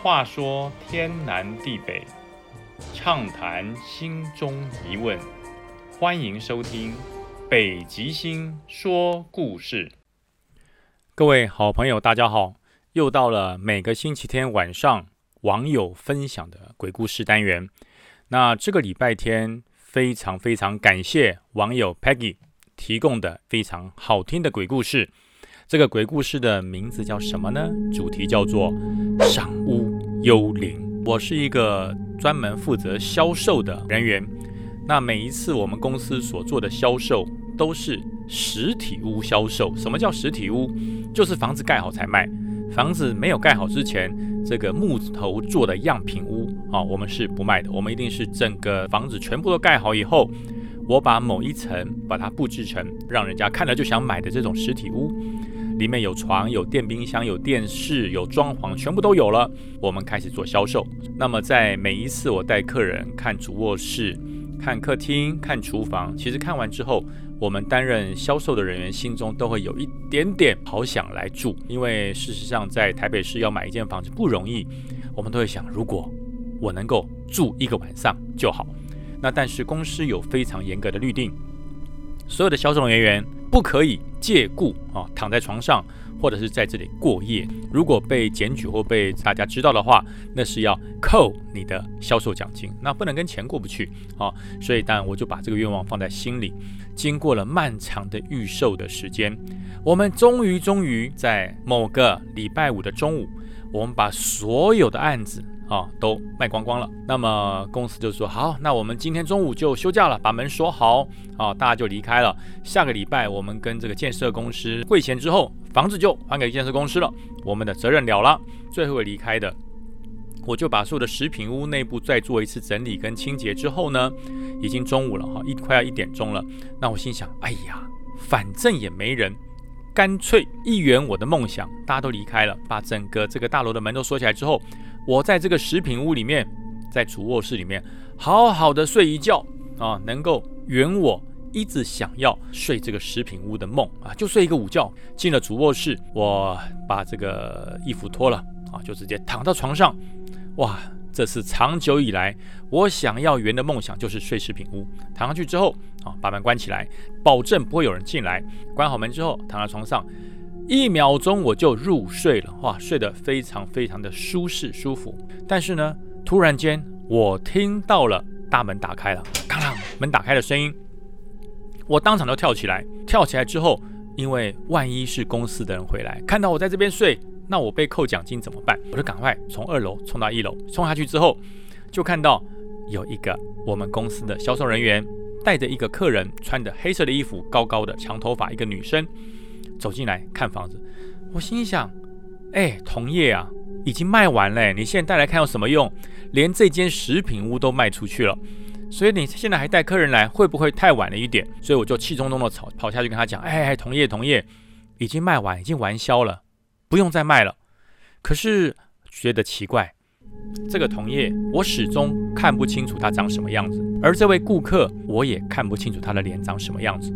话说天南地北，畅谈心中疑问，欢迎收听《北极星说故事》。各位好朋友，大家好，又到了每个星期天晚上网友分享的鬼故事单元。那这个礼拜天，非常非常感谢网友 Peggy 提供的非常好听的鬼故事。这个鬼故事的名字叫什么呢？主题叫做“赏屋幽灵”。我是一个专门负责销售的人员。那每一次我们公司所做的销售都是实体屋销售。什么叫实体屋？就是房子盖好才卖。房子没有盖好之前，这个木头做的样品屋啊，我们是不卖的。我们一定是整个房子全部都盖好以后，我把某一层把它布置成让人家看了就想买的这种实体屋。里面有床、有电冰箱、有电视、有装潢，全部都有了。我们开始做销售。那么，在每一次我带客人看主卧室、看客厅、看厨房，其实看完之后，我们担任销售的人员心中都会有一点点好想来住。因为事实上，在台北市要买一间房子不容易，我们都会想，如果我能够住一个晚上就好。那但是公司有非常严格的律定，所有的销售人员。不可以借故啊躺在床上，或者是在这里过夜。如果被检举或被大家知道的话，那是要扣你的销售奖金，那不能跟钱过不去啊。所以当然我就把这个愿望放在心里。经过了漫长的预售的时间，我们终于终于在某个礼拜五的中午，我们把所有的案子。啊，都卖光光了。那么公司就说好，那我们今天中午就休假了，把门锁好啊，大家就离开了。下个礼拜我们跟这个建设公司汇钱之后，房子就还给建设公司了，我们的责任了了。最后离开的，我就把所有的食品屋内部再做一次整理跟清洁之后呢，已经中午了哈，一快要一点钟了。那我心想，哎呀，反正也没人，干脆一圆我的梦想，大家都离开了，把整个这个大楼的门都锁起来之后。我在这个食品屋里面，在主卧室里面，好好的睡一觉啊，能够圆我一直想要睡这个食品屋的梦啊，就睡一个午觉。进了主卧室，我把这个衣服脱了啊，就直接躺到床上。哇，这是长久以来我想要圆的梦想，就是睡食品屋。躺上去之后啊，把门关起来，保证不会有人进来。关好门之后，躺在床上。一秒钟我就入睡了，哇，睡得非常非常的舒适舒服。但是呢，突然间我听到了大门打开了，咔啷，门打开的声音，我当场就跳起来。跳起来之后，因为万一是公司的人回来，看到我在这边睡，那我被扣奖金怎么办？我就赶快从二楼冲到一楼，冲下去之后，就看到有一个我们公司的销售人员带着一个客人，穿着黑色的衣服，高高的长头发，一个女生。走进来看房子，我心想：哎，同业啊，已经卖完了，你现在带来看有什么用？连这间食品屋都卖出去了，所以你现在还带客人来，会不会太晚了一点？所以我就气冲冲的跑跑下去跟他讲：哎，同业同业，已经卖完，已经完销了，不用再卖了。可是觉得奇怪，这个同业我始终看不清楚他长什么样子，而这位顾客我也看不清楚他的脸长什么样子。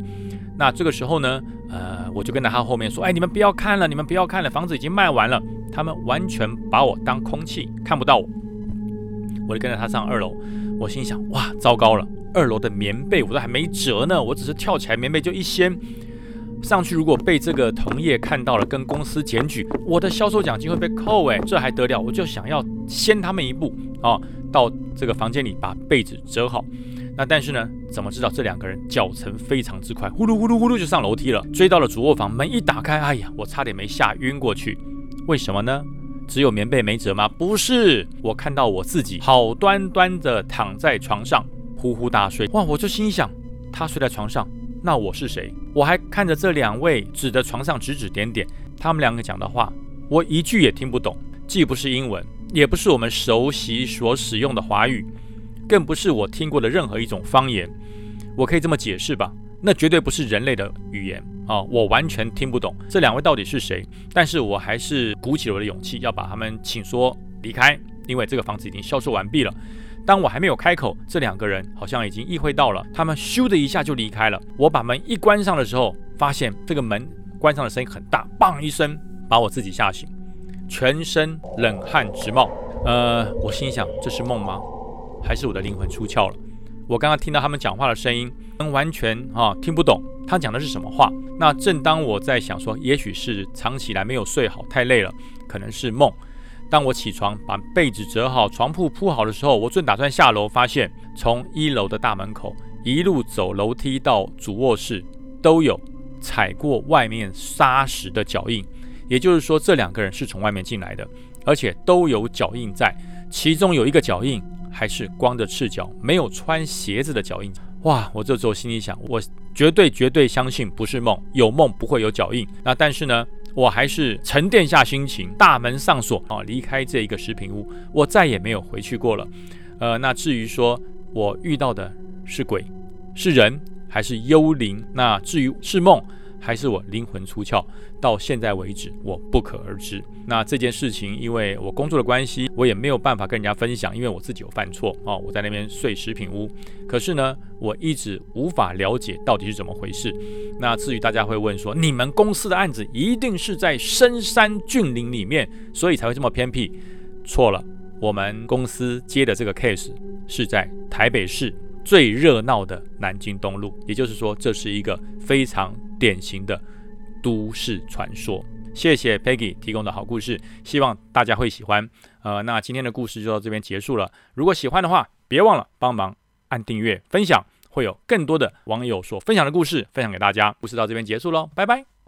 那这个时候呢，呃，我就跟在他后面说：“哎，你们不要看了，你们不要看了，房子已经卖完了。”他们完全把我当空气，看不到我。我就跟着他上二楼，我心想：“哇，糟糕了！二楼的棉被我都还没折呢，我只是跳起来，棉被就一掀上去。如果被这个同业看到了，跟公司检举，我的销售奖金会被扣。哎，这还得了？我就想要先他们一步啊，到这个房间里把被子折好。”那但是呢，怎么知道这两个人脚程非常之快，呼噜呼噜呼噜就上楼梯了，追到了主卧房，门一打开，哎呀，我差点没吓晕过去。为什么呢？只有棉被没折吗？不是，我看到我自己好端端的躺在床上，呼呼大睡。哇，我就心想，他睡在床上，那我是谁？我还看着这两位指着床上指指点点，他们两个讲的话，我一句也听不懂，既不是英文，也不是我们熟悉所使用的华语。更不是我听过的任何一种方言，我可以这么解释吧？那绝对不是人类的语言啊！我完全听不懂这两位到底是谁。但是我还是鼓起了我的勇气，要把他们请说离开，因为这个房子已经销售完毕了。当我还没有开口，这两个人好像已经意会到了，他们咻的一下就离开了。我把门一关上的时候，发现这个门关上的声音很大，砰一声把我自己吓醒，全身冷汗直冒。呃，我心想，这是梦吗？还是我的灵魂出窍了？我刚刚听到他们讲话的声音，能完全啊听不懂他讲的是什么话。那正当我在想说，也许是藏起来没有睡好，太累了，可能是梦。当我起床把被子折好，床铺铺好的时候，我正打算下楼，发现从一楼的大门口一路走楼梯到主卧室，都有踩过外面沙石的脚印。也就是说，这两个人是从外面进来的，而且都有脚印在。其中有一个脚印还是光着赤脚，没有穿鞋子的脚印。哇！我这时候心里想，我绝对绝对相信不是梦，有梦不会有脚印。那但是呢，我还是沉淀下心情，大门上锁啊，离开这一个食品屋，我再也没有回去过了。呃，那至于说我遇到的是鬼，是人还是幽灵？那至于是梦。还是我灵魂出窍，到现在为止我不可而知。那这件事情，因为我工作的关系，我也没有办法跟人家分享，因为我自己有犯错啊。我在那边睡食品屋，可是呢，我一直无法了解到底是怎么回事。那至于大家会问说，你们公司的案子一定是在深山峻岭里面，所以才会这么偏僻？错了，我们公司接的这个 case 是在台北市最热闹的南京东路，也就是说，这是一个非常。典型的都市传说。谢谢 Peggy 提供的好故事，希望大家会喜欢。呃，那今天的故事就到这边结束了。如果喜欢的话，别忘了帮忙按订阅、分享，会有更多的网友所分享的故事分享给大家。故事到这边结束喽，拜拜。